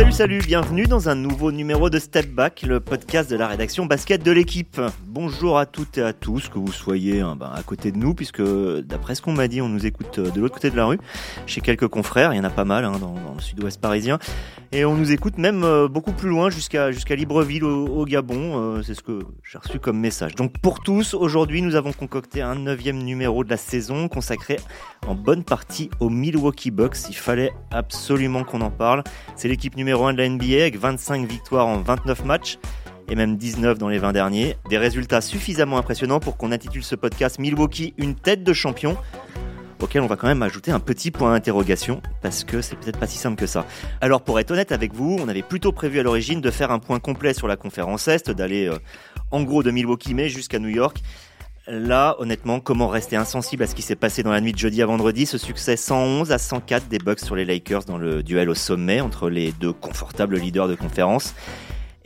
Salut, salut, bienvenue dans un nouveau numéro de Step Back, le podcast de la rédaction basket de l'équipe. Bonjour à toutes et à tous, que vous soyez hein, ben, à côté de nous, puisque d'après ce qu'on m'a dit, on nous écoute euh, de l'autre côté de la rue, chez quelques confrères, il y en a pas mal hein, dans, le sud-ouest parisien, et on nous écoute même euh, beaucoup plus loin, jusqu'à jusqu'à Libreville au, Gabon, euh, c'est ce que j'ai reçu comme message. Donc pour tous, aujourd'hui, nous avons concocté un neuvième numéro de la saison consacré en bonne partie aux Milwaukee Bucks. Il fallait absolument qu'on en parle. C'est l'équipe numéro 1 de la NBA avec 25 victoires en 29 matchs et même 19 dans les 20 derniers. Des résultats suffisamment impressionnants pour qu'on intitule ce podcast Milwaukee une tête de champion auquel on va quand même ajouter un petit point d'interrogation, parce que c'est peut-être pas si simple que ça. Alors pour être honnête avec vous, on avait plutôt prévu à l'origine de faire un point complet sur la conférence Est, d'aller euh, en gros de Milwaukee mais jusqu'à New York. Là, honnêtement, comment rester insensible à ce qui s'est passé dans la nuit de jeudi à vendredi Ce succès 111 à 104 des Bucks sur les Lakers dans le duel au sommet entre les deux confortables leaders de conférence?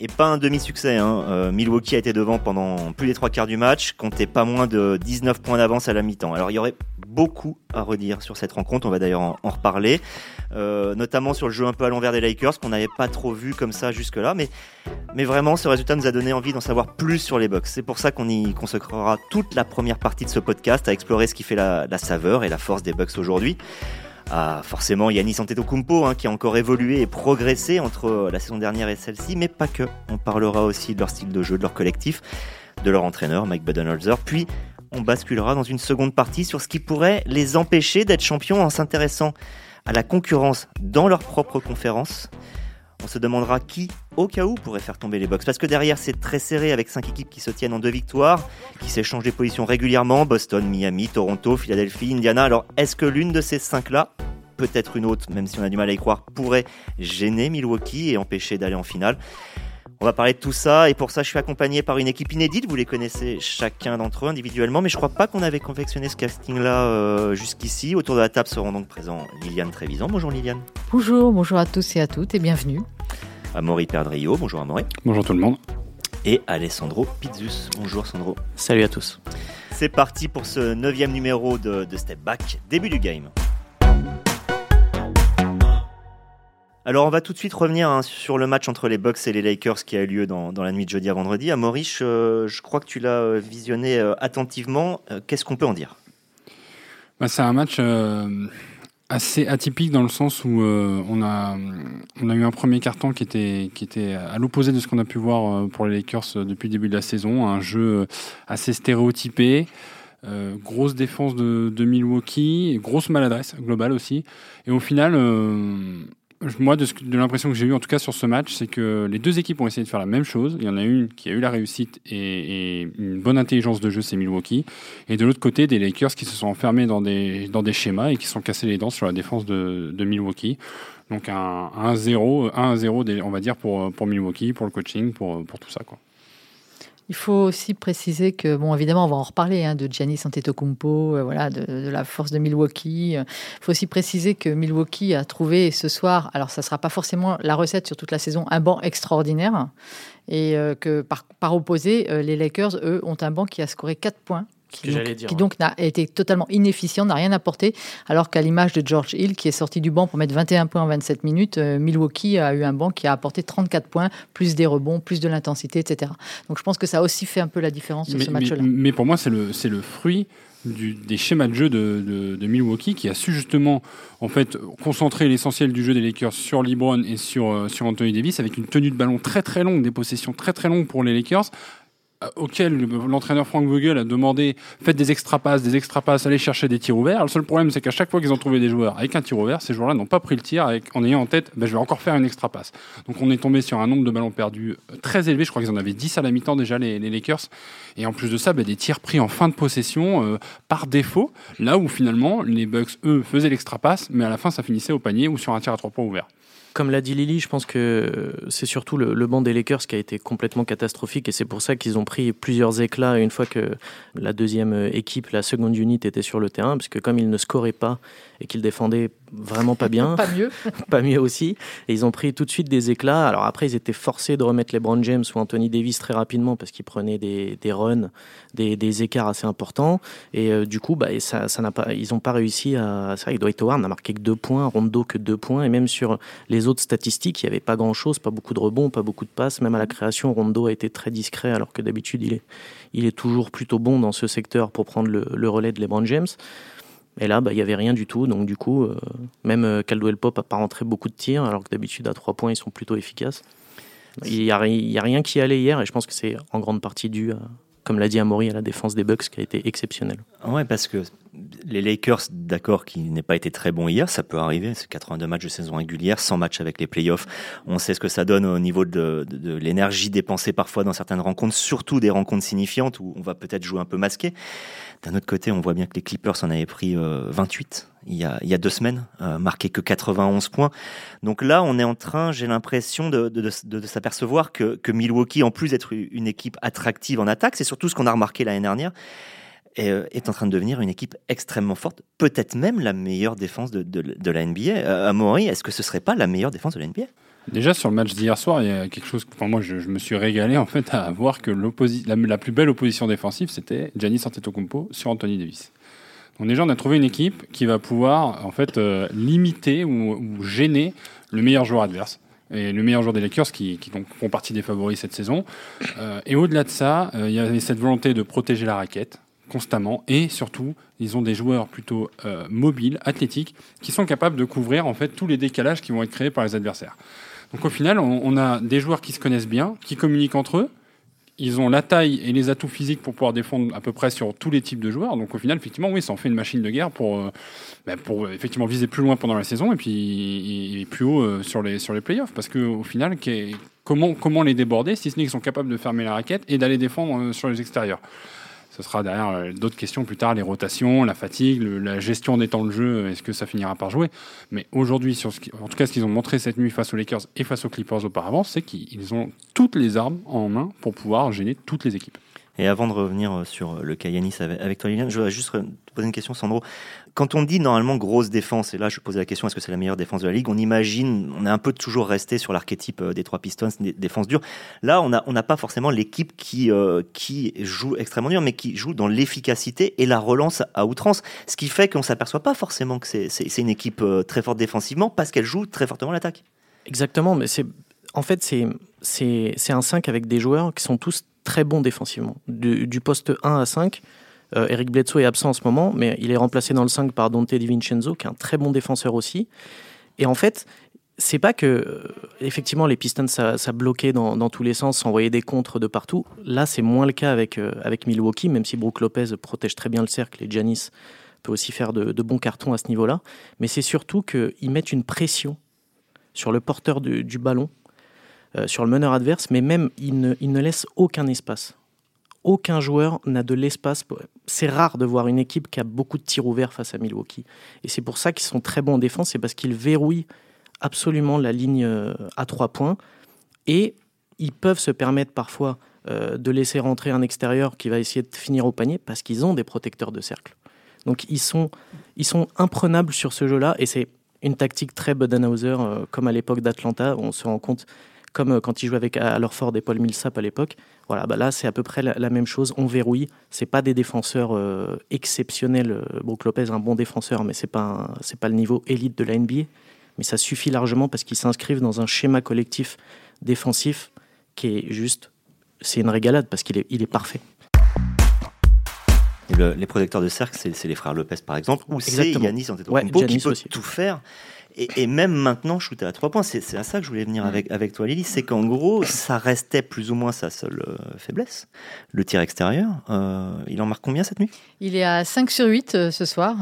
Et pas un demi-succès. Hein. Euh, Milwaukee a été devant pendant plus des trois quarts du match, comptait pas moins de 19 points d'avance à la mi-temps. Alors il y aurait beaucoup à redire sur cette rencontre, on va d'ailleurs en, reparler, euh, notamment sur le jeu un peu à l'envers des Lakers qu'on n'avait pas trop vu comme ça jusque-là, mais, mais vraiment ce résultat nous a donné envie d'en savoir plus sur les Bucks. C'est pour ça qu'on y consacrera toute la première partie de ce podcast à explorer ce qui fait la, la saveur et la force des Bucks aujourd'hui. Ah, forcément Yannis Antetokounmpo hein, qui a encore évolué et progressé entre la saison dernière et celle-ci, mais pas que. On parlera aussi de leur style de jeu, de leur collectif, de leur entraîneur Mike Budenholzer, puis on basculera dans une seconde partie sur ce qui pourrait les empêcher d'être champions en s'intéressant à la concurrence dans leur propre conférence. On se demandera qui, au cas où, pourrait faire tomber les Bucks. Parce que derrière, c'est très serré avec cinq équipes qui se tiennent en deux victoires, qui s'échangent des positions régulièrement. Boston, Miami, Toronto, Philadelphie, Indiana. Alors, est-ce que l'une de ces cinq-là, peut-être une autre, même si on a du mal à y croire, pourrait gêner Milwaukee et empêcher d'aller en finale? On va parler de tout ça et pour ça je suis accompagné par une équipe inédite, vous les connaissez chacun d'entre eux individuellement mais je crois pas qu'on avait confectionné ce casting là euh, jusqu'ici. Autour de la table seront donc présents Liliane Trévisan. Bonjour Liliane. Bonjour, bonjour à tous et à toutes et bienvenue. Amaury Perdrio, bonjour Amaury. Bonjour tout le monde. Et Alessandro Pizzus, bonjour Sandro. Salut à tous. C'est parti pour ce neuvième numéro de, de Step Back, début du game. Alors on va tout de suite revenir hein, sur le match entre les Bucks et les Lakers qui a eu lieu dans, la nuit de jeudi à vendredi. À Maurice, euh, je crois que tu l'as euh, visionné euh, attentivement. Qu'est-ce qu'on peut en dire? Bah, C'est un match assez atypique dans le sens où on, a, on a eu un premier carton qui était, qui était à l'opposé de ce qu'on a pu voir pour les Lakers depuis le début de la saison. Un jeu assez stéréotypé. grosse défense de, de, Milwaukee, grosse maladresse globale aussi. Et au final, moi, de, l'impression que j'ai eu en tout cas sur ce match, c'est que les deux équipes ont essayé de faire la même chose. Il y en a une qui a eu la réussite et, une bonne intelligence de jeu, c'est Milwaukee. Et de l'autre côté, des Lakers qui se sont enfermés dans des, schémas et qui sont cassés les dents sur la défense de, Milwaukee. Donc un 1-0, 1-0, on va dire, pour, pour Milwaukee, pour le coaching, pour, pour tout ça. Quoi. Il faut aussi préciser que, bon, évidemment, on va en reparler hein, de Giannis Antetokounmpo, euh, voilà, de, la force de Milwaukee. Il faut aussi préciser que Milwaukee a trouvé ce soir, alors ça ne sera pas forcément la recette sur toute la saison, un banc extraordinaire. Et euh, que par, opposé, euh, les Lakers, eux, ont un banc qui a scoré 4 points qui, donc, n'a été totalement inefficient, n'a rien apporté, alors qu'à l'image de George Hill, qui est sorti du banc pour mettre 21 points en 27 minutes, euh, Milwaukee a eu un banc qui a apporté 34 points, plus des rebonds, plus de l'intensité, etc. Donc je pense que ça a aussi fait un peu la différence sur ce match-là. Mais, pour moi, c'est le, le fruit des schémas de jeu de, de, Milwaukee qui a su justement en fait concentrer l'essentiel du jeu des Lakers sur LeBron et sur, euh, sur Anthony Davis avec une tenue de ballon très très longue, des possessions très très longues pour les Lakers auquel l'entraîneur Frank Vogel a demandé faites des extra passes, des extra passes, allez chercher des tirs ouverts. Le seul problème, c'est qu'à chaque fois qu'ils ont trouvé des joueurs avec un tir ouvert, ces joueurs-là n'ont pas pris le tir en ayant en tête ben, je vais encore faire une extra passe. Donc on est tombé sur un nombre de ballons perdus euh, très élevé. Je crois qu'ils en avaient 10 à la mi-temps déjà, les, Lakers. Et en plus de ça, ben, des tirs pris en fin de possession euh, par défaut, là où finalement les Bucks, eux, faisaient l'extra passe, mais à la fin, ça finissait au panier ou sur un tir à trois points ouvert. Comme l'a dit Lily, je pense que c'est surtout le, banc des Lakers qui a été complètement catastrophique et c'est pour ça qu'ils ont pris plusieurs éclats une fois que la deuxième équipe, la seconde unité était sur le terrain, parce que comme ils ne scoraient pas et qu'ils défendaient vraiment pas bien. pas mieux. pas mieux aussi. Et ils ont pris tout de suite des éclats. Alors après, ils étaient forcés de remettre les Brown James ou Anthony Davis très rapidement parce qu'ils prenaient des, des runs, des, des, écarts assez importants. Et euh, du coup, bah, ça, ça n'a pas, ils n'ont pas réussi à. C'est vrai que Dwight Howard n'a marqué que deux points, Rondo que deux points. Et même sur les les autres statistiques, il n'y avait pas grand-chose, pas beaucoup de rebonds, pas beaucoup de passes. Même à la création, Rondo a été très discret, alors que d'habitude, il est, il est toujours plutôt bon dans ce secteur pour prendre le, relais de LeBron James. Et là, bah, il n'y avait rien du tout. Donc, du coup, euh, même euh, Caldwell Pop n'a pas rentré beaucoup de tirs, alors que d'habitude, à trois points, ils sont plutôt efficaces. Il n'y a, rien qui allait hier, et je pense que c'est en grande partie dû comme l'a dit Amaury, à la défense des Bucks qui a été exceptionnelle. Ouais, parce que les Lakers, d'accord, qui n'aient pas été très bons hier, ça peut arriver. C'est 82 matchs de saison régulière, 100 matchs avec les playoffs. On sait ce que ça donne au niveau de, de l'énergie dépensée parfois dans certaines rencontres, surtout des rencontres signifiantes où on va peut-être jouer un peu masqué. D'un autre côté, on voit bien que les Clippers en avaient pris 28 euh, il y a, deux semaines, euh, marqué que 91 points. Donc là, on est en train, j'ai l'impression de, s'apercevoir que Milwaukee, en plus d'être une équipe attractive en attaque, c'est surtout ce qu'on a remarqué l'année dernière, est, euh, est, en train de devenir une équipe extrêmement forte, peut-être même la meilleure défense de, de, la NBA. Euh, Amaury, est-ce que ce serait pas la meilleure défense de la NBA Déjà sur le match d'hier soir, il y a quelque chose. Enfin, moi, je, me suis régalé en fait à voir que la, la, plus belle opposition défensive, c'était Giannis Antetokounmpo sur Anthony Davis. Donc déjà, on a trouvé une équipe qui va pouvoir en fait euh, limiter ou, gêner le meilleur joueur adverse et le meilleur joueur des Lakers qui, donc, font partie des favoris cette saison. Euh, et au-delà de ça, il y avait cette volonté de protéger la raquette constamment et surtout ils ont des joueurs plutôt mobiles, athlétiques qui sont capables de couvrir en fait tous les décalages qui vont être créés par les adversaires. Donc au final, on, a des joueurs qui se connaissent bien, qui communiquent entre eux. Ils ont la taille et les atouts physiques pour pouvoir défendre à peu près sur tous les types de joueurs. Donc au final, effectivement, oui, ça en fait une machine de guerre pour, euh, bah, pour effectivement viser plus loin pendant la saison et puis plus haut euh, sur les, sur les playoffs. Parce qu'au final, comment, comment les déborder si ce n'est qu'ils sont capables de fermer la raquette et d'aller défendre euh, sur les extérieurs? Ce sera derrière euh, d'autres questions plus tard, les rotations, la fatigue, la gestion des temps de jeu, est-ce que ça finira par jouer? Mais aujourd'hui, en tout cas, ce qu'ils ont montré cette nuit face aux Lakers et face aux Clippers auparavant, c'est qu'ils ont toutes les armes en main pour pouvoir gêner toutes les équipes. Et avant de revenir euh, sur le Kayanis avec toi, Liliane, je voudrais juste te poser une question, Sandro. Quand on dit normalement grosse défense, et là je pose la question, est-ce que c'est la meilleure défense de la ligue On imagine, on est un peu toujours resté sur l'archétype euh, des trois Pistons, des défenses dures. Là, on n'a pas forcément l'équipe qui, euh, qui joue extrêmement dur, mais qui joue dans l'efficacité et la relance à outrance. Ce qui fait qu'on ne s'aperçoit pas forcément que c'est une équipe très forte défensivement parce qu'elle joue très fortement l'attaque. Exactement, mais en fait, c'est un 5 avec des joueurs qui sont tous très bon défensivement. Du, poste 1 à 5, euh, Eric Bledsoe est absent en ce moment, mais il est remplacé dans le 5 par Dante DiVincenzo, qui est un très bon défenseur aussi. Et en fait, c'est pas que euh, effectivement les Pistons ça, bloquait dans, tous les sens, s'envoyait des contres de partout. Là, c'est moins le cas avec euh, avec Milwaukee, même si Brook Lopez protège très bien le cercle et Giannis peut aussi faire de, bons cartons à ce niveau-là. Mais c'est surtout qu'ils mettent une pression sur le porteur du ballon sur le meneur adverse, mais même il ne, il ne laisse aucun espace. Aucun joueur n'a de l'espace. C'est rare de voir une équipe qui a beaucoup de tirs ouverts face à Milwaukee. Et c'est pour ça qu'ils sont très bons en défense, c'est parce qu'ils verrouillent absolument la ligne euh, à trois points. Et ils peuvent se permettre parfois euh, de laisser rentrer un extérieur qui va essayer de finir au panier parce qu'ils ont des protecteurs de cercle. Donc ils sont, ils sont imprenables sur ce jeu-là et c'est une tactique très Budenhauser, comme à l'époque d'Atlanta. On se rend compte comme euh, quand il jouait avec Ford et Paul Millsap à l'époque. Voilà, bah là c'est à peu près la, même chose. On verrouille. C'est pas des défenseurs euh, exceptionnels. Euh, Brook Lopez un bon défenseur, mais c'est pas c'est pas le niveau élite de la NBA. Mais ça suffit largement parce qu'ils s'inscrivent dans un schéma collectif défensif qui est juste, c'est une régalade parce qu'il est, il est parfait. les protecteurs de cercle, c'est les frères Lopez par exemple, ou c'est Yanis Antetokounmpo ouais, qui peut tout faire. Et, même maintenant, shooter à trois points, c'est à ça que je voulais venir avec, avec toi, Lily, c'est qu'en gros, ça restait plus ou moins sa seule euh, faiblesse, le tir extérieur. Euh, il en marque combien cette nuit? Il est à 5 sur 8 euh, ce soir.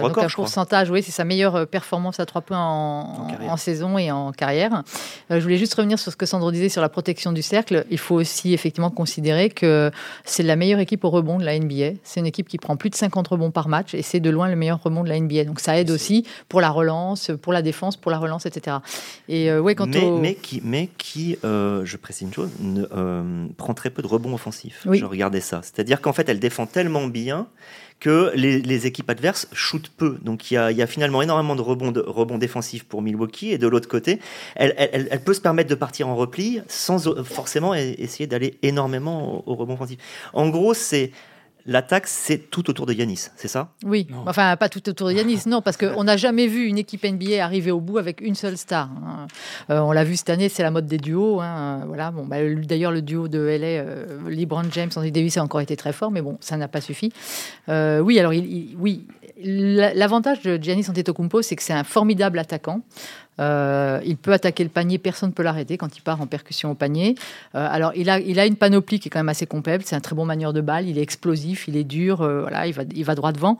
donc un pourcentage, oui, c'est sa meilleure performance à trois points en, en, saison et en carrière. je voulais juste revenir sur ce que Sandro disait sur la protection du cercle. Il faut aussi effectivement considérer que c'est la meilleure équipe au rebond de la NBA. C'est une équipe qui prend plus de 50 rebonds par match et c'est de loin le meilleur rebond de la NBA. Donc ça aide aussi pour la relance, pour la défense, pour la relance, etc. Et euh, ouais, quand mais, mais qui, mais qui euh, je précise une chose, ne, euh, prend très peu de rebonds offensifs. Je regardais ça. C'est-à-dire qu'en fait, elle défend tellement bien que les, équipes adverses shootent peu. Donc il y a, y a, finalement énormément de rebonds, de rebonds défensifs pour Milwaukee. Et de l'autre côté, elle, elle, elle, peut se permettre de partir en repli sans forcément essayer d'aller énormément au, rebond offensif. En gros, c'est L'attaque, c'est tout autour de Yanis, c'est ça? Oui, enfin pas tout autour de Yanis, non, parce qu'on n'a jamais vu une équipe NBA arriver au bout avec une seule star. Hein. Euh, on l'a vu cette année, c'est la mode des duos. Hein. Voilà, bon, bah, d'ailleurs le duo de LA, euh, LeBron James, Anthony Davis a encore été très fort, mais bon, ça n'a pas suffi. Euh, oui, alors il, oui, l'avantage de Giannis Antetokounmpo, c'est que c'est un formidable attaquant. Euh, il peut attaquer le panier, personne ne peut l'arrêter quand il part en percussion au panier. Euh, alors, il a, il a une panoplie qui est quand même assez complète. C'est un très bon manieur de balle. Il est explosif, il est dur. Euh, voilà, il va, il va droit devant.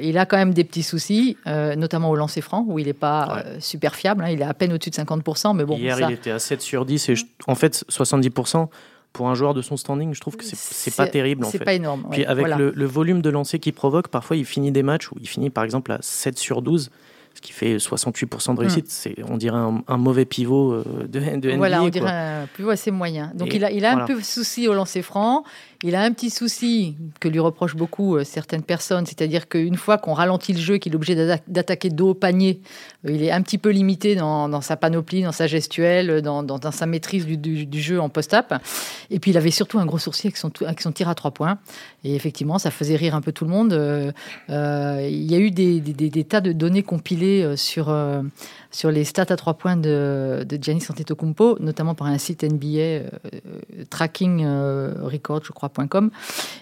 Il a quand même des petits soucis, notamment au lancer franc, où il n'est pas super fiable. Hein. il est à peine au-dessus de 50%. Mais bon, Hier, il était à 7 sur 10 et en fait, 70% pour un joueur de son standing, je trouve que c'est pas terrible. C'est pas énorme. Puis avec le, le, volume de lancers qu'il provoque, parfois il finit des matchs où il finit par exemple à 7 sur 12 ce qui fait 68% de réussite. Hmm. C'est, on dirait un, mauvais pivot euh, de, de NBA. Voilà, on dirait un pivot assez moyen. Donc il a, il a un peu de souci au lancer franc. Il a un petit souci que lui reprochent beaucoup euh, certaines personnes, c'est-à-dire qu'une fois qu'on ralentit le jeu, qu'il est obligé d'attaquer dos au panier, euh, il est un petit peu limité dans, sa panoplie, dans sa gestuelle, dans, sa maîtrise du, jeu en post-up. Et puis il avait surtout un gros sourcil avec son, tir à trois points. Et effectivement, ça faisait rire un peu tout le monde. il y a eu des, tas de données compilées euh, sur, euh, sur les stats à trois points de, de Giannis Antetokounmpo, notamment par un site NBA euh, tracking record, je crois.com,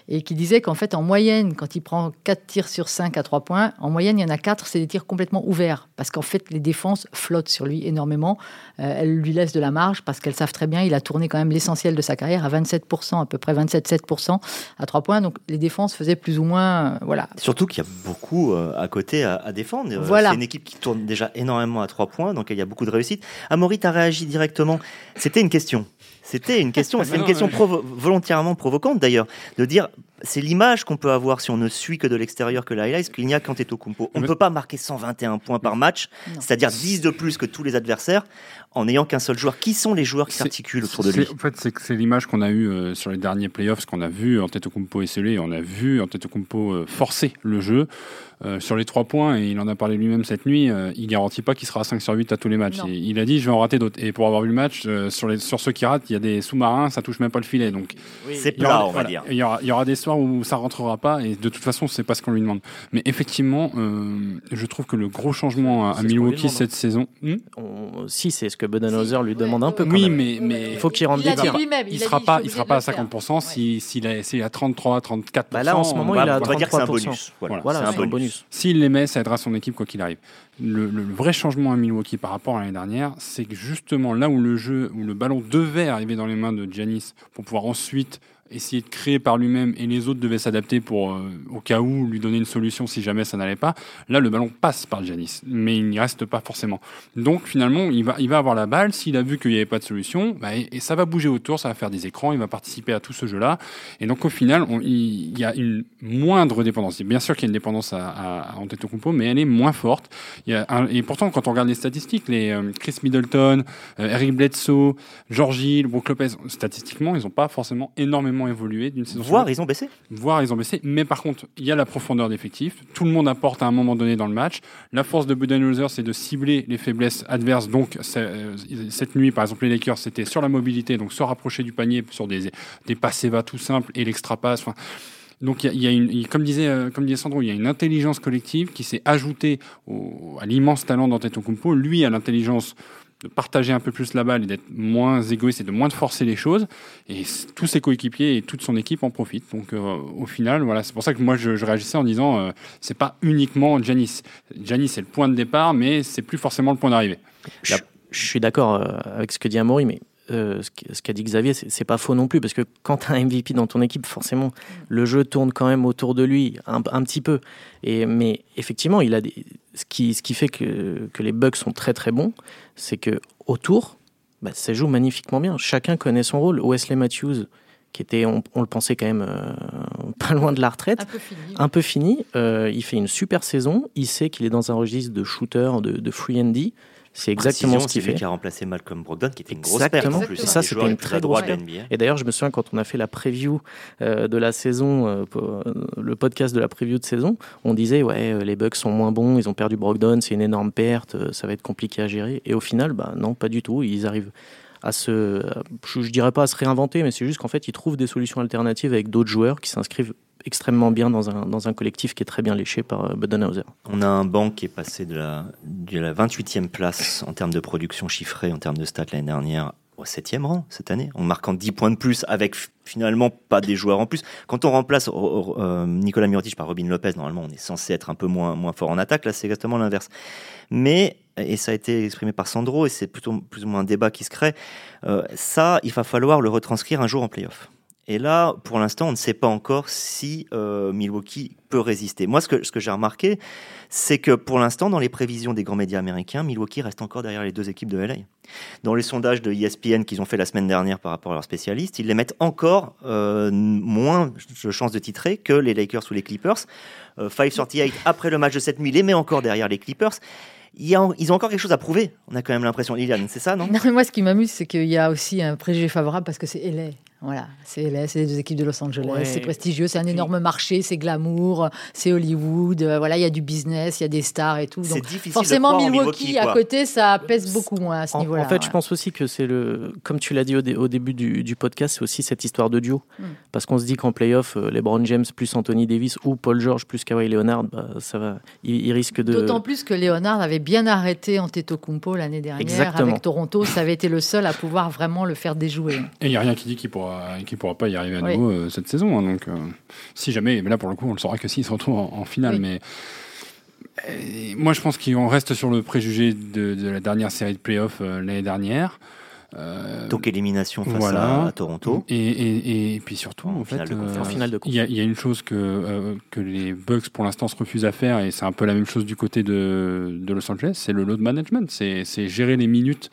et qui disait qu'en fait, en moyenne, quand il prend 4 tirs sur 5 à trois points, en moyenne, il y en a 4, c'est des tirs complètement ouverts, parce qu'en fait, les défenses flottent sur lui énormément. elles lui laissent de la marge, parce qu'elles savent très bien, il a tourné quand même l'essentiel de sa carrière à 27%, à peu près 27-7% à trois points, donc les défenses faisaient plus ou moins, voilà. Surtout qu'il y a beaucoup à côté à, défendre. Voilà. C'est une équipe qui tourne déjà énormément à trois points, donc il y a beaucoup de réussite. Amaury, tu as réagi directement. C'était une question. C'était une question, c'est une question volontairement provocante d'ailleurs, de dire c'est l'image qu'on peut avoir si on ne suit que de l'extérieur que la highlights, qu'il n'y a qu'Antetokounmpo. On ne peut pas marquer 121 points par match, c'est-à-dire 10 de plus que tous les adversaires, en n'ayant qu'un seul joueur. Qui sont les joueurs qui s'articulent autour de lui En fait, c'est l'image qu'on a eue euh, sur les derniers playoffs, qu'on a vu Antetokounmpo et on a vu Antetokounmpo euh, forcer le jeu. Euh, sur les trois points, et il en a parlé lui-même cette nuit, euh, il garantit pas qu'il sera à 5 sur 8 à tous les matchs. il a dit je vais en rater d'autres. Et pour avoir vu le match, euh, sur, les, sur ceux qui ratent, il y a des sous-marins, ça touche même pas le filet. Donc c'est plat, on va dire. Il y, aura, il y, aura, des soirs où ça rentrera pas, et de toute façon, c'est pas ce qu'on lui demande. Mais effectivement, je trouve que le gros changement à, Milwaukee cette saison. Hmm si, c'est ce que Budenholzer lui demande un peu. oui, mais, mais il faut qu'il rentre des tirs. Il, sera pas, il sera pas à 50% s'il est à 33, 34%. Bah là, en ce moment, il a on va dire c'est un bonus. Voilà, c'est un bonus. S'il les met, ça aidera son équipe quoi qu'il arrive. Le, vrai changement à Milwaukee par rapport à l'année dernière, c'est que justement là où le jeu, où le ballon devait arriver dans les mains de Giannis pour pouvoir ensuite essayer de créer par lui-même et les autres devaient s'adapter pour euh, au cas où lui donner une solution si jamais ça n'allait pas. Là, le ballon passe par Giannis, mais il n'y reste pas forcément. Donc finalement, il va, il va avoir la balle. S'il a vu qu'il n'y avait pas de solution, bah, et, ça va bouger autour, ça va faire des écrans, il va participer à tout ce jeu-là. Et donc au final, il, y a une moindre dépendance. Bien sûr qu'il y a une dépendance à, à, Antetokounmpo, mais elle est moins forte. Et pourtant, quand on regarde les statistiques, les euh, Chris Middleton, euh, Eric Bledsoe, George Hill, Brook Lopez, statistiquement, ils n'ont pas forcément énormément évolué d'une saison. Voire ils ont baissé. Voire ils ont baissé. Mais par contre, il y a la profondeur d'effectif. Tout le monde apporte à un moment donné dans le match. La force de Budenholzer, c'est de cibler les faiblesses adverses. Donc euh, cette nuit, par exemple, les Lakers, c'était sur la mobilité, donc se rapprocher du panier sur des, des passes va tout simples et l'extra passe. Enfin, donc il y, a une, comme disait, euh, comme disait Sandro, il y a une intelligence collective qui s'est ajoutée au, à l'immense talent d'Antetokounmpo, lui à l'intelligence de partager un peu plus la balle et d'être moins égoïste et de moins forcer les choses. Et tous ses coéquipiers et toute son équipe en profitent. Donc euh, au final, voilà, c'est pour ça que moi je, réagissais en disant euh, c'est pas uniquement Janis. Janis c'est le point de départ, mais c'est plus forcément le point d'arrivée. Je, suis d'accord euh, avec ce que dit Amaury, mais ce qu'a dit Xavier, c'est pas faux non plus, parce que quand tu as un MVP dans ton équipe, forcément, le jeu tourne quand même autour de lui, un, un petit peu. Et, mais effectivement, il a des, ce, qui, ce qui fait que, que les bugs sont très très bons, c'est que autour, bah, ça joue magnifiquement bien. Chacun connaît son rôle. Wesley Matthews, qui était, on, le pensait quand même euh, pas loin de la retraite, un peu fini. Euh, il fait une super saison. Il sait qu'il est dans un registre de shooter, de, de free and D. C'est exactement ce qu'il fait. qui a remplacé Malcolm Brogdon, qui était une grosse perte en plus. Et ça, c'était une très grosse perte. Et d'ailleurs, je me souviens quand on a fait la preview euh, de la saison, euh, euh, le podcast de la preview de saison, on disait ouais, les Bucks sont moins bons, ils ont perdu Brogdon, c'est une énorme perte, ça va être compliqué à gérer. Et au final, bah non, pas du tout. Ils arrivent à se, je, je dirais pas à se réinventer, mais c'est juste qu'en fait, ils trouvent des solutions alternatives avec d'autres joueurs qui s'inscrivent extrêmement bien dans un, dans un collectif qui est très bien léché par Budenhauser. On a un banc qui est passé de la, de la 28e place en termes de production chiffrée, en termes de stats l'année dernière, au 7e rang cette année, en marquant 10 points de plus avec finalement pas des joueurs en plus. Quand on remplace euh, Nicolas Mirotic par Robin Lopez, normalement on est censé être un peu moins, moins fort en attaque, là c'est exactement l'inverse. Mais, et ça a été exprimé par Sandro, et c'est plutôt plus ou moins un débat qui se crée, euh, ça, il va falloir le retranscrire un jour en playoff. Et là, pour l'instant, on ne sait pas encore si euh, Milwaukee peut résister. Moi, ce que, j'ai remarqué, c'est que pour l'instant, dans les prévisions des grands médias américains, Milwaukee reste encore derrière les deux équipes de LA. Dans les sondages de ESPN qu'ils ont fait la semaine dernière par rapport à leurs spécialistes, ils les mettent encore euh, moins de chances de titrer que les Lakers ou les Clippers. Euh, 538 après le match de cette nuit les met encore derrière les Clippers ils ont encore quelque chose à prouver. On a quand même l'impression, Liliane, c'est ça, non? Non, mais moi, ce qui m'amuse, c'est qu'il y a aussi un préjugé favorable parce que c'est LA. Voilà, c'est les deux équipes de Los Angeles, c'est prestigieux, c'est un énorme marché, c'est glamour, c'est Hollywood, euh, voilà, il y a du business, il y a des stars et tout. Donc forcément Milwaukee, à côté, ça pèse beaucoup moins à ce niveau-là. En fait, je pense aussi que c'est le, comme tu l'as dit au, début du, podcast, c'est aussi cette histoire de duo, hmm. parce qu'on se dit qu'en playoff, euh, LeBron James plus Anthony Davis ou Paul George plus Kawhi Leonard, bah, ça va, il, risque de. D'autant plus que Leonard avait bien arrêté Antetokounmpo l'année dernière avec Toronto, ça avait été le seul à pouvoir vraiment le faire déjouer. Et il n'y a rien qui dit qu'il pourra qui ne pourra pas y arriver à nouveau euh, cette saison. Hein, donc, euh, si jamais, mais là pour le coup, on le saura que s'il se retrouve en, finale. Mais euh, moi, je pense qu'on reste sur le préjugé de, la dernière série de playoffs l'année dernière. donc élimination face à, Toronto. Et, et, puis surtout, en, fait, il y, a une chose que, que les Bucks pour l'instant se refusent à faire, et c'est un peu la même chose du côté de, de Los Angeles, c'est le load management, c'est gérer les minutes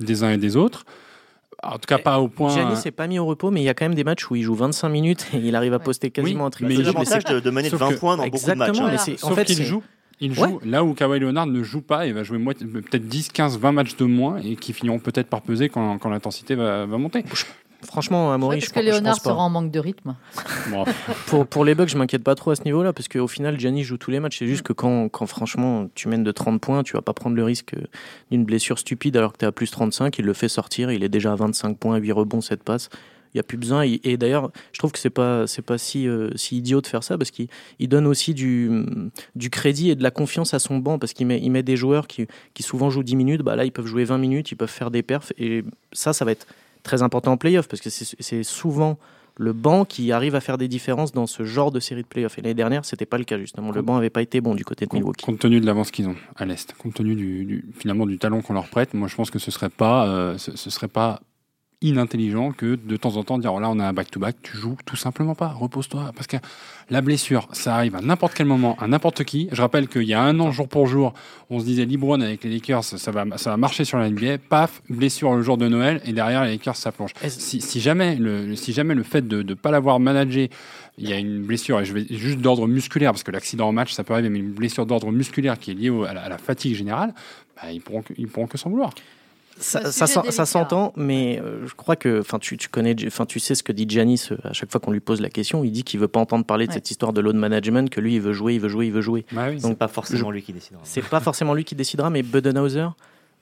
des uns et des autres. En tout cas, pas au point. Giannis s'est pas mis au repos, mais il y a quand même des matchs où il joue 25 minutes et il arrive à poster quasiment un triple. C'est l'avantage de, de, mener de 20 points dans beaucoup de matchs. Hein. Mais en fait, il joue. Il joue là où Kawhi Leonard ne joue pas et va jouer peut-être 10, 15, 20 matchs de moins et qui finiront peut-être par peser quand, quand l'intensité va, va, monter. Franchement, Amaury, je, que Léonard sera en manque de rythme. pour, pour les Bucks, je m'inquiète pas trop à ce niveau-là, parce qu'au final, Gianni joue tous les matchs. C'est juste que quand, quand, franchement, tu mènes de 30 points, tu vas pas prendre le risque d'une blessure stupide alors que tu es à plus 35. Il le fait sortir, il est déjà à 25 points, 8 rebonds, 7 passes. Il n'y a plus besoin. Et, d'ailleurs, je trouve que c'est pas c'est pas si euh, si idiot de faire ça parce qu'il donne aussi du du crédit et de la confiance à son banc parce qu'il met il met des joueurs qui qui souvent jouent 10 minutes. Bah là, ils peuvent jouer 20 minutes, ils peuvent faire des perfs et ça, ça va être très important en playoff parce que c'est souvent le banc qui arrive à faire des différences dans ce genre de série de playoffs. Et l'année dernière, c'était pas le cas justement. Le banc n'avait pas été bon du côté de Milwaukee. Compte tenu de l'avance qu'ils ont à l'est, compte tenu du, finalement du talent qu'on leur prête, moi je pense que ce serait pas, euh, ce, ce, serait pas inintelligent que de temps en temps dire oh là on a un back-to-back, tu joues tout simplement pas, repose-toi. Parce que la blessure, ça arrive à n'importe quel moment, à n'importe qui. Je rappelle qu'il y a un an, jour pour jour, on se disait LeBron avec les Lakers, ça va, ça va marcher sur la NBA. Paf, blessure le jour de Noël et derrière les Lakers, ça plonge. Si, si jamais, le, si jamais le fait de ne pas l'avoir managé, il y a une blessure, et je vais juste d'ordre musculaire, parce que l'accident en match, ça peut arriver, mais une blessure d'ordre musculaire qui est liée à, la, fatigue générale, bah, ils pourront, ils pourront que s'en vouloir ça, ça, s'entend, mais euh, je crois que, enfin, tu, tu, connais, enfin, tu sais ce que dit Janis euh, à chaque fois qu'on lui pose la question. Il dit qu'il veut pas entendre parler de cette histoire de load management, que lui, il veut jouer, il veut jouer, il veut jouer. Bah Donc, c'est pas forcément lui qui décidera. C'est pas forcément lui qui décidera, mais Budenhauser.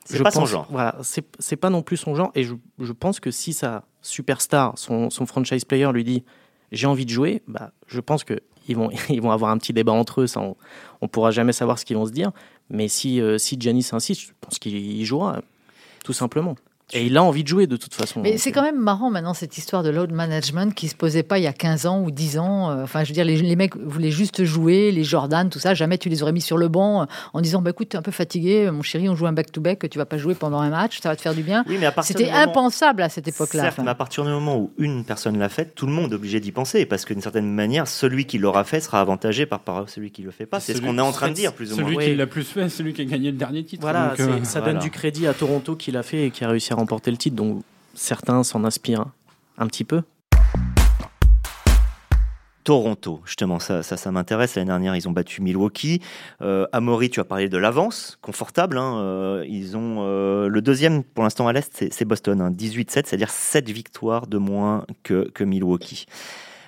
C'est pas son genre. Voilà, c'est pas non plus son genre. Et je, je, pense que si sa superstar, son, son franchise player, lui dit j'ai envie de jouer, bah, je pense que ils vont, ils vont avoir un petit débat entre eux. Ça, on, on pourra jamais savoir ce qu'ils vont se dire. Mais si, euh, si Giannis insiste, je pense qu'il jouera tout simplement. Et il a envie de jouer de toute façon. Mais c'est quand même marrant maintenant cette histoire de load management qui se posait pas il y a 15 ans ou 10 ans. Euh, enfin, je veux dire, les, mecs voulaient juste jouer, les Jordan, tout ça. Jamais tu les aurais mis sur le banc euh, en disant bah, écoute, es un peu fatigué, mon chéri, on joue un back-to-back, tu vas pas jouer pendant un match, ça va te faire du bien. Oui, C'était impensable à cette époque-là. Certes, mais à partir du moment où une personne l'a fait, tout le monde est obligé d'y penser parce qu'une certaine manière, celui qui l'aura fait sera avantagé par, par celui qui le fait pas. C'est ce qu'on est en train de dire, plus ou moins. Celui qui l'a plus fait, celui qui a gagné le dernier titre. Voilà, euh, ça donne du crédit à Toronto qui l'a fait et qui a réussi à remporter le titre. Donc certains s'en inspirent un petit peu. Toronto, justement, ça, ça, ça m'intéresse. L'année dernière, ils ont battu Milwaukee. Euh, Amaury, tu as parlé de l'avance, confortable. Hein. Euh, ils ont euh, le deuxième pour l'instant à l'est, c'est Boston, 18-7, hein. c'est-à-dire 7 victoires de moins que, que Milwaukee.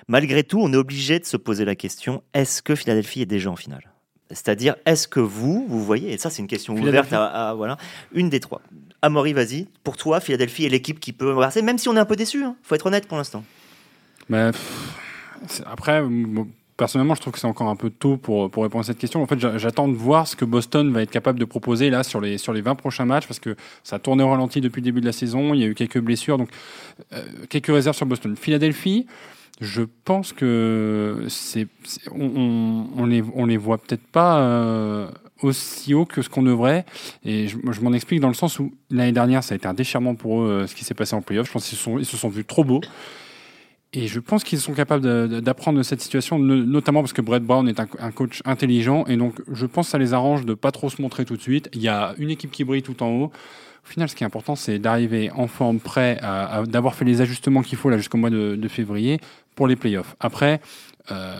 Malgré tout, on est obligé de se poser la question est-ce que Philadelphie est déjà en finale C'est-à-dire, est-ce que vous, vous voyez, et ça c'est une question ouverte à, voilà, une des trois. Amaury, vas-y. Pour toi, Philadelphie est l'équipe qui peut même si on est un peu déçu. Il hein. faut être honnête pour l'instant. Après, personnellement, je trouve que c'est encore un peu tôt pour, pour répondre à cette question. En fait, j'attends de voir ce que Boston va être capable de proposer là sur les, sur les 20 prochains matchs parce que ça a tourné au ralenti depuis le début de la saison. Il y a eu quelques blessures, donc euh, quelques réserves sur Boston. Philadelphie, je pense que c'est, on, on, les, on les voit peut-être pas euh, aussi haut que ce qu'on devrait. Et je, m'en explique dans le sens où l'année dernière, ça a été un déchirement pour eux euh, ce qui s'est passé en playoff. Je pense qu'ils ils se sont vus trop beaux. Et je pense qu'ils sont capables d'apprendre de, cette situation, notamment parce que Brett Brown est un, coach intelligent. Et donc, je pense que ça les arrange de pas trop se montrer tout de suite. Il y a une équipe qui brille tout en haut. Au final, ce qui est important, c'est d'arriver en forme, prêt, d'avoir fait les ajustements qu'il faut là jusqu'au mois de, de, février pour les playoffs. Après, euh,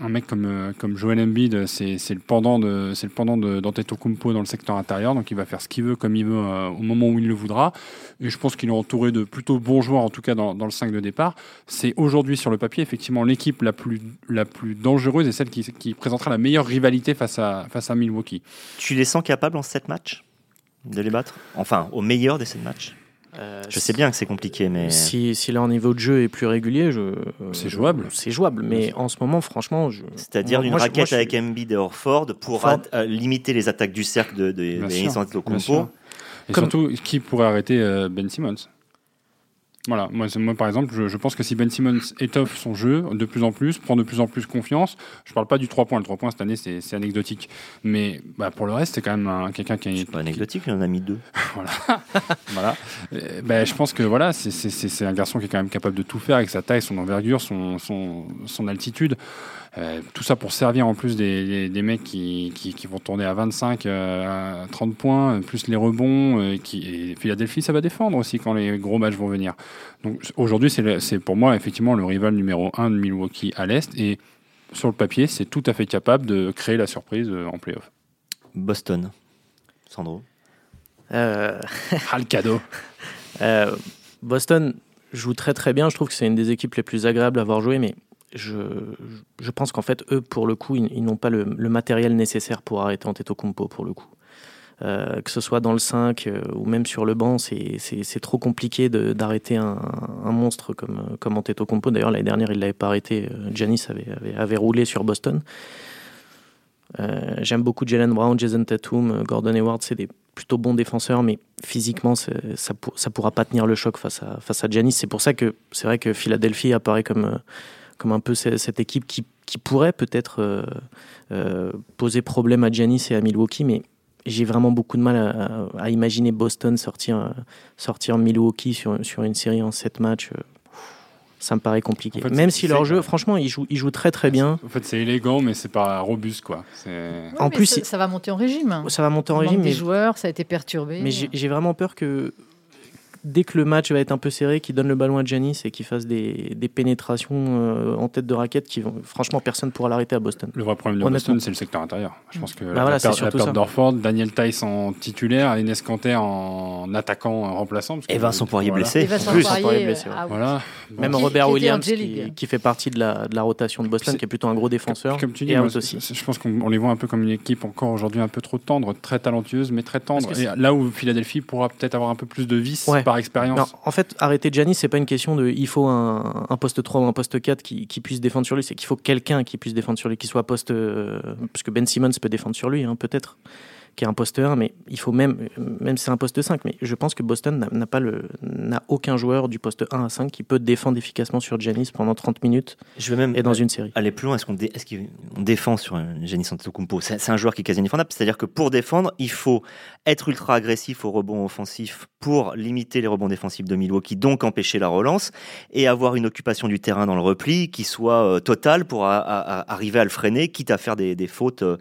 un mec comme, euh, comme Joel Embiid, c'est le pendant de c'est d'Antetokounmpo dans le secteur intérieur, donc il va faire ce qu'il veut comme il veut euh, au moment où il le voudra. Et je pense qu'il est entouré de plutôt bons joueurs, en tout cas dans, dans le 5 de départ. C'est aujourd'hui sur le papier effectivement l'équipe la plus la plus dangereuse et celle qui, qui présentera la meilleure rivalité face à face à Milwaukee. Tu les sens capables en 7 matchs? De les battre? Enfin, au meilleur des 7 matchs? Euh, je sais bien que c'est compliqué, mais si, si, leur niveau de jeu est plus régulier, je... c'est jouable. C'est jouable, mais en ce moment, franchement, je... c'est-à-dire une raquette avec Embiid et Orford pour euh, limiter les attaques du cercle de, de, de, Et surtout, qui pourrait arrêter euh, Ben Simmons? Voilà, moi, moi par exemple, je, pense que si Ben Simmons étoffe son jeu de plus en plus, prend de plus en plus confiance, je parle pas du 3 points, le 3 points cette année c'est anecdotique, mais bah, pour le reste c'est quand même quelqu'un qui est... C'est pas anecdotique, il en a mis deux. voilà, voilà. Ben, je pense que voilà, c'est un garçon qui est quand même capable de tout faire avec sa taille, son envergure, son, son, son altitude. Euh, tout ça pour servir en plus des, des, mecs qui, qui, qui, vont tourner à 25, euh, 30 points, plus les rebonds. Euh, qui, et Philadelphie, ça va défendre aussi quand les gros matchs vont venir. Donc aujourd'hui, c'est pour moi effectivement le rival numéro 1 de Milwaukee à l'Est. Et sur le papier, c'est tout à fait capable de créer la surprise euh, en playoff. Boston. Sandro euh... ah, le cadeau. Boston joue très très bien. Je trouve que c'est une des équipes les plus agréables à avoir joué, mais je, pense qu'en fait, eux, pour le coup, ils, n'ont pas le, matériel nécessaire pour arrêter Antetokounmpo, pour le coup. Euh, que ce soit dans le 5 euh, ou même sur le banc, c'est trop compliqué d'arrêter un, monstre comme, comme Antetokounmpo. D'ailleurs, l'année dernière, il l'avait pas arrêté. Giannis avait, avait, roulé sur Boston. Euh, j'aime beaucoup Jalen Brown, Jason Tatum, Gordon Hayward, c'est des plutôt bons défenseurs, mais physiquement, ça ne pourra pas tenir le choc face à, face à Giannis. C'est pour ça que c'est vrai que Philadelphie apparaît comme comme un peu cette équipe qui, qui pourrait peut-être euh, euh, poser problème à Giannis et à Milwaukee, mais j'ai vraiment beaucoup de mal à, à, imaginer Boston sortir, sortir Milwaukee sur, sur une série en 7 matchs. Ça me paraît compliqué. Même si leur jeu, franchement, ils jouent, ils jouent très très bien. En fait, c'est élégant, mais c'est pas robuste, quoi. en plus, ça, ça, va monter en régime. Ça va monter en régime. Les joueurs, ça a été perturbé. Mais j'ai vraiment peur que dès que le match va être un peu serré, qu'il donne le ballon à Giannis et qu'il fasse des, des pénétrations euh, en tête de raquette qui vont. Franchement, personne ne pourra l'arrêter à Boston. Le vrai problème de Boston, c'est le secteur intérieur. Je pense que bah la, perte d'Orford, Daniel Tice en titulaire, Ines Kanter en attaquant remplaçant. et Vincent Poirier blessé. Et Vincent Poirier blessé. Ah voilà. Même Robert Williams qui, fait partie de la, de la rotation de Boston, qui est plutôt un gros défenseur. Comme tu dis, aussi. je pense qu'on les voit un peu comme une équipe encore aujourd'hui un peu trop tendre, très talentueuse, mais très tendre. Et là où Philadelphie pourra peut-être avoir un peu plus de vis par expérience fait, arrêter Giannis, c'est pas une question de il faut un, poste 3 ou un poste 4 qui, puisse défendre sur lui, c'est qu'il faut quelqu'un qui puisse défendre sur lui, qui soit poste. Euh, parce que Ben Simmons peut défendre sur lui, hein, peut-être qui est un poste 1, mais il faut même, même c'est un poste 5, mais je pense que Boston n'a pas le, n'a aucun joueur du poste 1 à 5 qui peut défendre efficacement sur Giannis pendant 30 minutes je vais même et dans une série. Aller plus loin, est-ce qu'on défend sur Giannis Antetokounmpo? C'est un joueur qui est quasi indéfendable, c'est-à-dire que pour défendre, il faut être ultra agressif au rebond offensif pour limiter les rebonds défensifs de Milwaukee, donc empêcher la relance, et avoir une occupation du terrain dans le repli qui soit euh, totale pour arriver à le freiner, quitte à faire des, des fautes. Euh,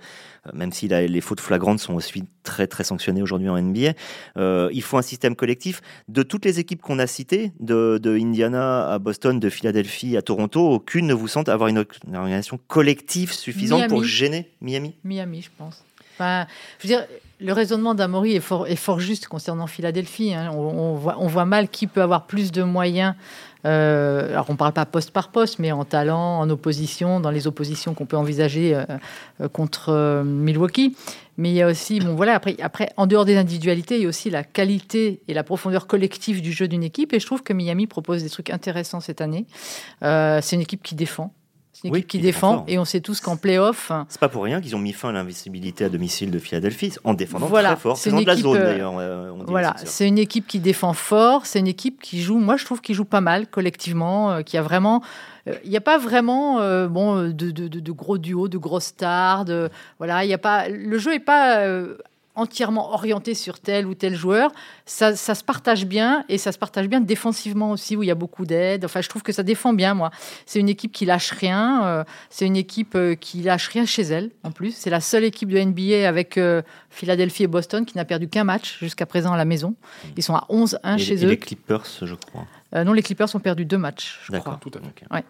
même si les fautes flagrantes sont aussi très très sanctionnées aujourd'hui en NBA. Euh, il faut un système collectif. De toutes les équipes qu'on a citées, de, Indiana à Boston, de Philadelphie à Toronto, aucune ne vous sent avoir une, organisation collective suffisante pour gêner Miami? Miami, je pense. Enfin, je veux dire, le raisonnement d'Amory est fort, juste concernant Philadelphie. Hein. On, voit, on, voit, mal qui peut avoir plus de moyens euh, alors on ne parle pas poste par poste, mais en talent, en opposition, dans les oppositions qu'on peut envisager euh, euh, contre Milwaukee. Mais il y a aussi, bon voilà, après, après, en dehors des individualités, il y a aussi la qualité et la profondeur collective du jeu d'une équipe. Et je trouve que Miami propose des trucs intéressants cette année. c'est une équipe qui défend. Une équipe qui qui défend. Et on sait tous qu'en play-off, C'est pas pour rien qu'ils ont mis fin à l'invisibilité à domicile de Philadelphie en défendant Voilà, très fort. c'est une de la équipe, zone euh, d'ailleurs. euh, Voilà, c'est une équipe qui défend fort, c'est une équipe qui joue, moi je trouve qu'il joue pas mal collectivement, euh, qui a vraiment, euh, il n'y a pas vraiment euh, bon de, de- de- de gros duos, de grosses stars, de, voilà, il y a pas, le jeu est pas entièrement orienté sur tel ou tel joueur, ça, ça se partage bien et ça se partage bien défensivement aussi où il y a beaucoup d'aide. Enfin, je trouve que ça défend bien moi. C'est une équipe qui lâche rien, euh, c'est une équipe euh, qui lâche rien chez elle en plus. C'est la seule équipe de NBA avec euh, Philadelphie et Boston qui n'a perdu qu'un match jusqu'à présent à la maison. Ils sont à 11-1 Et, chez et eux. les Clippers, je crois. Euh, non, les Clippers ont perdu deux matchs, je D'accord. crois. Tout à fait.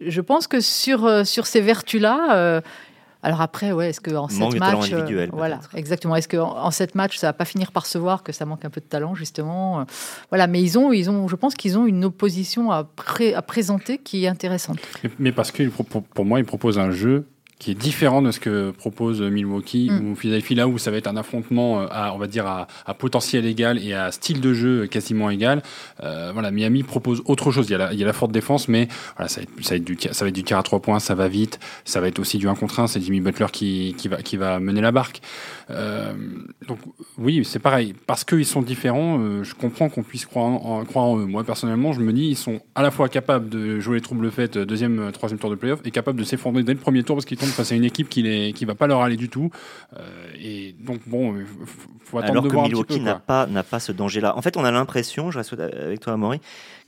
Je pense que sur, sur ces vertus-là, euh, alors après, ouais, est-ce qu'en Manque sept matchs, euh, individuel, voilà, exactement. Est-ce qu'en en sept matchs, ça va pas finir par se voir que ça manque un peu de talent, justement euh, Voilà, mais ils ont, ils ont, je pense qu'ils ont une opposition à, pré- à présenter qui est intéressante. Mais- parce que pour, pour moi, il propose un jeu qui est différent de ce que propose Milwaukee Mm. ou Philadelphie, là où ça va être un affrontement euh, à, on va dire, à, à potentiel égal et à style de jeu quasiment égal. Euh, voilà, Miami propose autre chose. Il y a la, il y a la forte défense, mais voilà, ça va, être, ça, va être du, ça va être du tir à trois points, ça va vite. Ça va être aussi du 1 contre 1. C'est Jimmy Butler qui, qui, va, qui va mener la barque. Euh, donc oui, c'est pareil. Parce qu'ils sont différents, euh, je comprends qu'on puisse croire en, en- croire en eux. Moi, personnellement, je me dis, ils sont à la fois capables de jouer les troubles faits deuxième, troisième tour de playoff et capables de s'effondrer dès le premier tour parce qu'ils tombent face à une équipe qui ne qui va pas leur aller du tout. Euh, et donc, bon, il faut attendre Alors de que voir Milwaukee n'a pas, ce danger-là. En fait, on a l'impression, je reste avec toi, Amaury,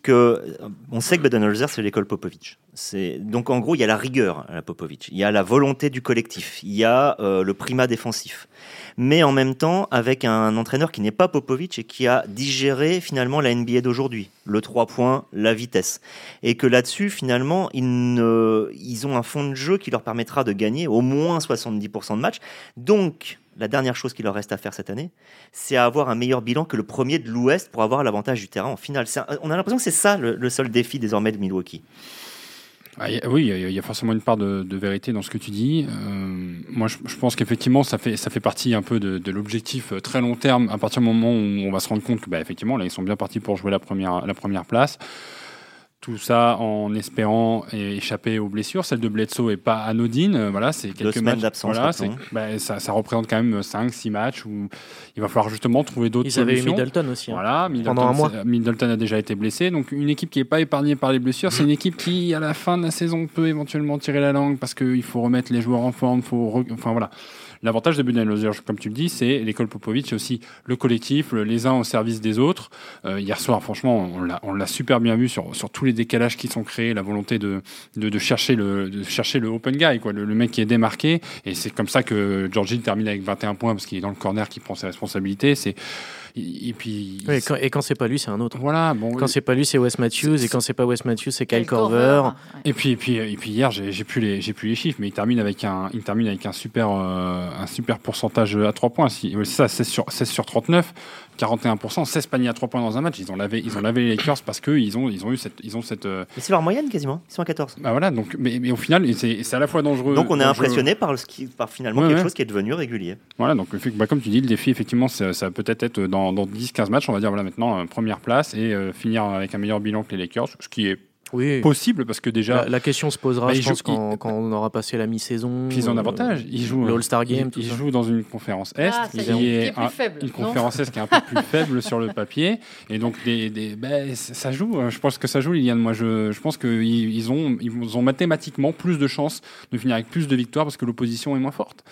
que euh, on sait que Budenholzer, c'est l'école Popovic. C'est donc en gros, il y a la rigueur à la Popovic, il y a la volonté du collectif, il y a euh, le primat défensif. Mais en même temps, avec un entraîneur qui n'est pas Popovic et qui a digéré finalement la NBA d'aujourd'hui, le 3 points, la vitesse, et que là-dessus, finalement, ils, ont un fond de jeu qui leur permettra de gagner au moins 70% de matchs. Donc, la dernière chose qu'il leur reste à faire cette année, c'est avoir un meilleur bilan que le premier de l'Ouest pour avoir l'avantage du terrain en finale. On a l'impression que c'est ça le seul défi désormais de Milwaukee. Ah, oui, il y a- forcément une part de, vérité dans ce que tu dis. Euh, moi, je, je pense qu'effectivement, ça fait, ça fait partie un peu de, de l'objectif euh, très long terme. À partir du moment où on va se rendre compte que, bah, effectivement, là, ils sont bien partis pour jouer la première, la première place. Tout ça en espérant échapper aux blessures. Celle de Bledsoe est pas anodine. Euh, Voilà, c'est quelques semaines matchs. d'absence, Voilà, bah, ça, ça représente quand même 5-6 matchs où il va falloir justement trouver d'autres Ils avaient eu solutions. Middleton aussi. hein. Voilà, Middleton, Pendant un mois. Middleton a déjà été blessé, donc une équipe qui n'est pas épargnée par les blessures, c'est une équipe qui, à la fin de la saison, peut éventuellement tirer la langue parce qu'il faut remettre les joueurs en forme, faut, re- enfin voilà. L'avantage de Budenholzer, comme tu le dis, c'est l'école Popovic, c'est aussi le collectif, le- les uns au service des autres. Euh, hier soir, franchement, on l'a- on l'a super bien vu sur, sur tous les décalages qui sont créés, la volonté de, de, de chercher, le, de chercher le open guy, quoi, le, le mec qui est démarqué. Et c'est comme ça que Georgie termine avec 21 points parce qu'il est dans le corner, qui prend ses responsabilités. C'est et, puis et quand, et quand c'est pas lui, c'est un autre. voilà, bon. Quand c'est pas lui, c'est Wes Matthews. Et quand c'est pas Wes Matthews, c'est Kyle ouais. Et puis, et puis, et puis hier, j'ai plus les, j'ai plus les chiffres, mais il termine avec un, il termine avec un super, euh, un super pourcentage à 3 points. Si, c'est ça, 16 sur, 16 sur 39, 41%, 16 paniers à 3 points dans un match. Ils ont lavé, ils ont lavé les Lakers parce que ils ont, ils ont eu cette, ils ont cette, euh, Mais c'est leur moyenne quasiment, ils sont à 14. bah voilà, donc, mais, mais au final, c'est à la fois dangereux. Donc on est dangereux- impressionné par, ce qui, par finalement Ouais, quelque ouais. chose qui est devenu régulier. Voilà, donc bah, comme tu dis, le défi, effectivement, ça, ça peut peut-être être dans, dans 10-15 matchs, on va dire, voilà, maintenant, euh, première place et euh, finir avec un meilleur bilan que les Lakers, ce qui est Oui. possible parce que déjà, La, la question se posera, Bah, je pense, quand, on aura passé la mi-saison. Puis ils ont un euh, avantage. Ils jouent le All-Star Game, Ils, jouent dans une conférence Est, Ah, qui est, qui est est plus un- faible, une conférence Est qui est un peu plus faible sur le papier. Et donc, des, des- ben, ça joue. Je pense que ça joue, Liliane. Moi, je, je pense qu'ils ils ont, ils ont mathématiquement plus de chances de finir avec plus de victoires parce que l'opposition est moins forte.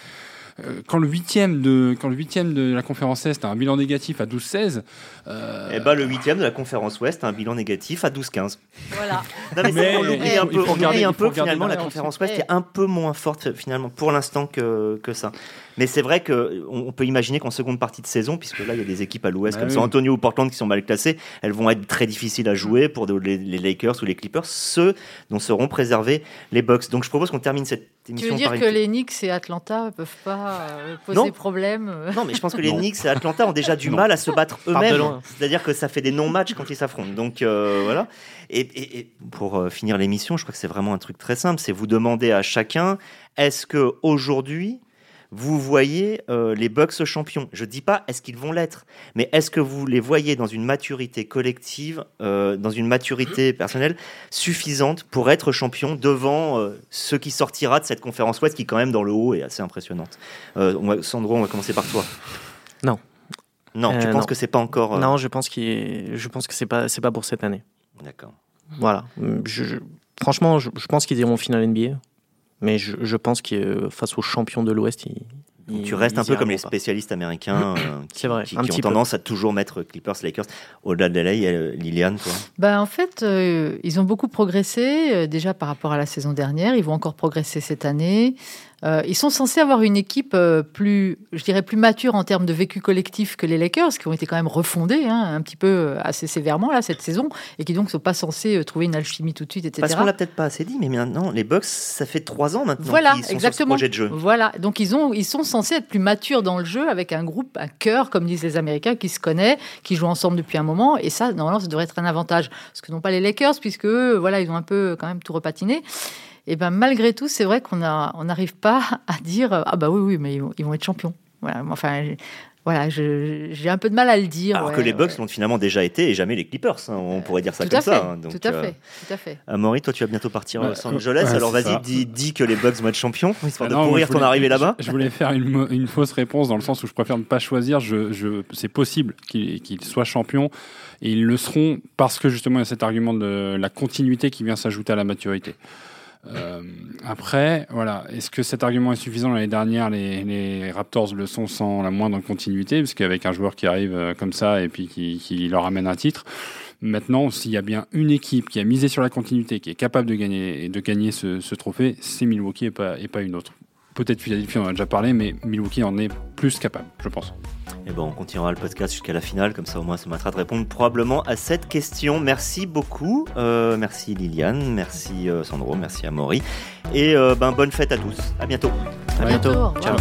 Euh, Quand le huitième de, quand le huitième de la conférence Est a un bilan négatif à 12-16, euh, Et bah le huitième de la conférence Ouest a un bilan négatif à 12-15. Voilà. Non, mais, on l'oublie un peu, on regarder- un peu finalement la conférence. Ouest qui est un peu moins forte finalement pour l'instant que, que ça. Mais c'est vrai que on on peut imaginer qu'en seconde partie de saison, puisque là il y a des équipes à l'Ouest Bah comme oui. San Antonio ou Portland qui sont mal classées, elles vont être très difficiles à jouer pour les, les Lakers ou les Clippers, ceux dont seront préservés les Bucks. Donc je propose qu'on termine cette Tu émission veux dire par que les Knicks et Atlanta ne peuvent pas euh, poser Non. problème Non, mais je pense que les Non. Knicks et Atlanta ont déjà du Non. mal à se battre de eux-mêmes. loin. C'est-à-dire que ça fait des non-matchs quand ils s'affrontent. Donc euh, voilà. Et, et- et pour euh, finir l'émission, je crois que c'est vraiment un truc très simple. C'est vous demander à chacun est-ce que aujourd'hui vous voyez euh, les Bucks champions Je dis pas est-ce qu'ils vont l'être, mais est-ce que vous les voyez dans une maturité collective, euh, dans une maturité personnelle suffisante pour être champion devant euh, ce qui sortira de cette conférence Ouest qui quand même dans le haut est assez impressionnante. Sandro, on va commencer par toi. Non. Non, tu penses que c'est pas encore Non, je pense qu'il je pense que c'est pas c'est pas pour cette année. D'accord. Voilà. Je, franchement, je, pense qu'ils iront en finale NBA. Mais je, pense que face aux champions de l'Ouest, tu restes un peu comme les spécialistes américains euh, qui, vrai, qui, ont tendance à toujours mettre Clippers, Lakers au-delà de LA. Euh, Liliane, toi? Bah, En fait, euh, ils ont beaucoup progressé déjà par rapport à la saison dernière. Ils vont encore progresser cette année. Euh, ils sont censés avoir une équipe euh, plus, je dirais, plus mature en termes de vécu collectif que les Lakers, qui ont été quand même refondés hein, un petit peu euh, assez sévèrement là cette saison, et qui donc ne sont pas censés trouver une alchimie tout de suite, etc. Parce qu'on l'a peut-être pas assez dit, mais maintenant les Bucks, ça fait trois ans maintenant voilà, qu'ils sont exactement. sur ce projet de jeu. Voilà, donc ils ont, ils sont censés être plus matures dans le jeu, avec un groupe, un cœur, comme disent les Américains, qui se connaît, qui joue ensemble depuis un moment, et ça, normalement, ça devrait être un avantage, ce que n'ont pas les Lakers, puisque voilà, ils ont un peu quand même tout repatiné. Et ben malgré tout, c'est vrai qu'on n'arrive pas à dire ah bah oui oui mais ils vont, être champions. Voilà, enfin voilà, j'ai un peu de mal à le dire. Alors que les Bucks l'ont finalement déjà été et jamais les Clippers. Hein, on pourrait dire ça comme ça. Hein, donc, tout à fait. tout à fait. Amaury, toi, tu vas bientôt partir à Los Angeles. alors vas-y, dis, que les Bucks vont être champions, histoire de pourrir ton arrivée là-bas. Je, voulais faire une, fausse réponse dans le sens où je préfère ne pas choisir. Je, C'est possible qu'ils soient champions et ils le seront parce que justement il y a cet argument de la continuité qui vient s'ajouter à la maturité. Euh, après, voilà, est-ce que cet argument est suffisant L'année dernière, les, Raptors le sont sans la moindre continuité, parce qu'avec un joueur qui arrive euh, comme ça et puis qui, leur amène un titre. Maintenant, s'il y a bien une équipe qui a misé sur la continuité, qui est capable de gagner, de gagner ce, trophée, c'est Milwaukee et pas, et pas une autre. Peut-être Philadelphie, on en a déjà parlé, mais Milwaukee en est plus capable, je pense. Et bon, on continuera le podcast jusqu'à la finale, comme ça au moins ça m'attendra de répondre probablement à cette question. Merci beaucoup, euh, merci Liliane, merci euh, Sandro, merci Amaury, et euh, ben bonne fête à tous. À bientôt. À, bientôt. Ciao.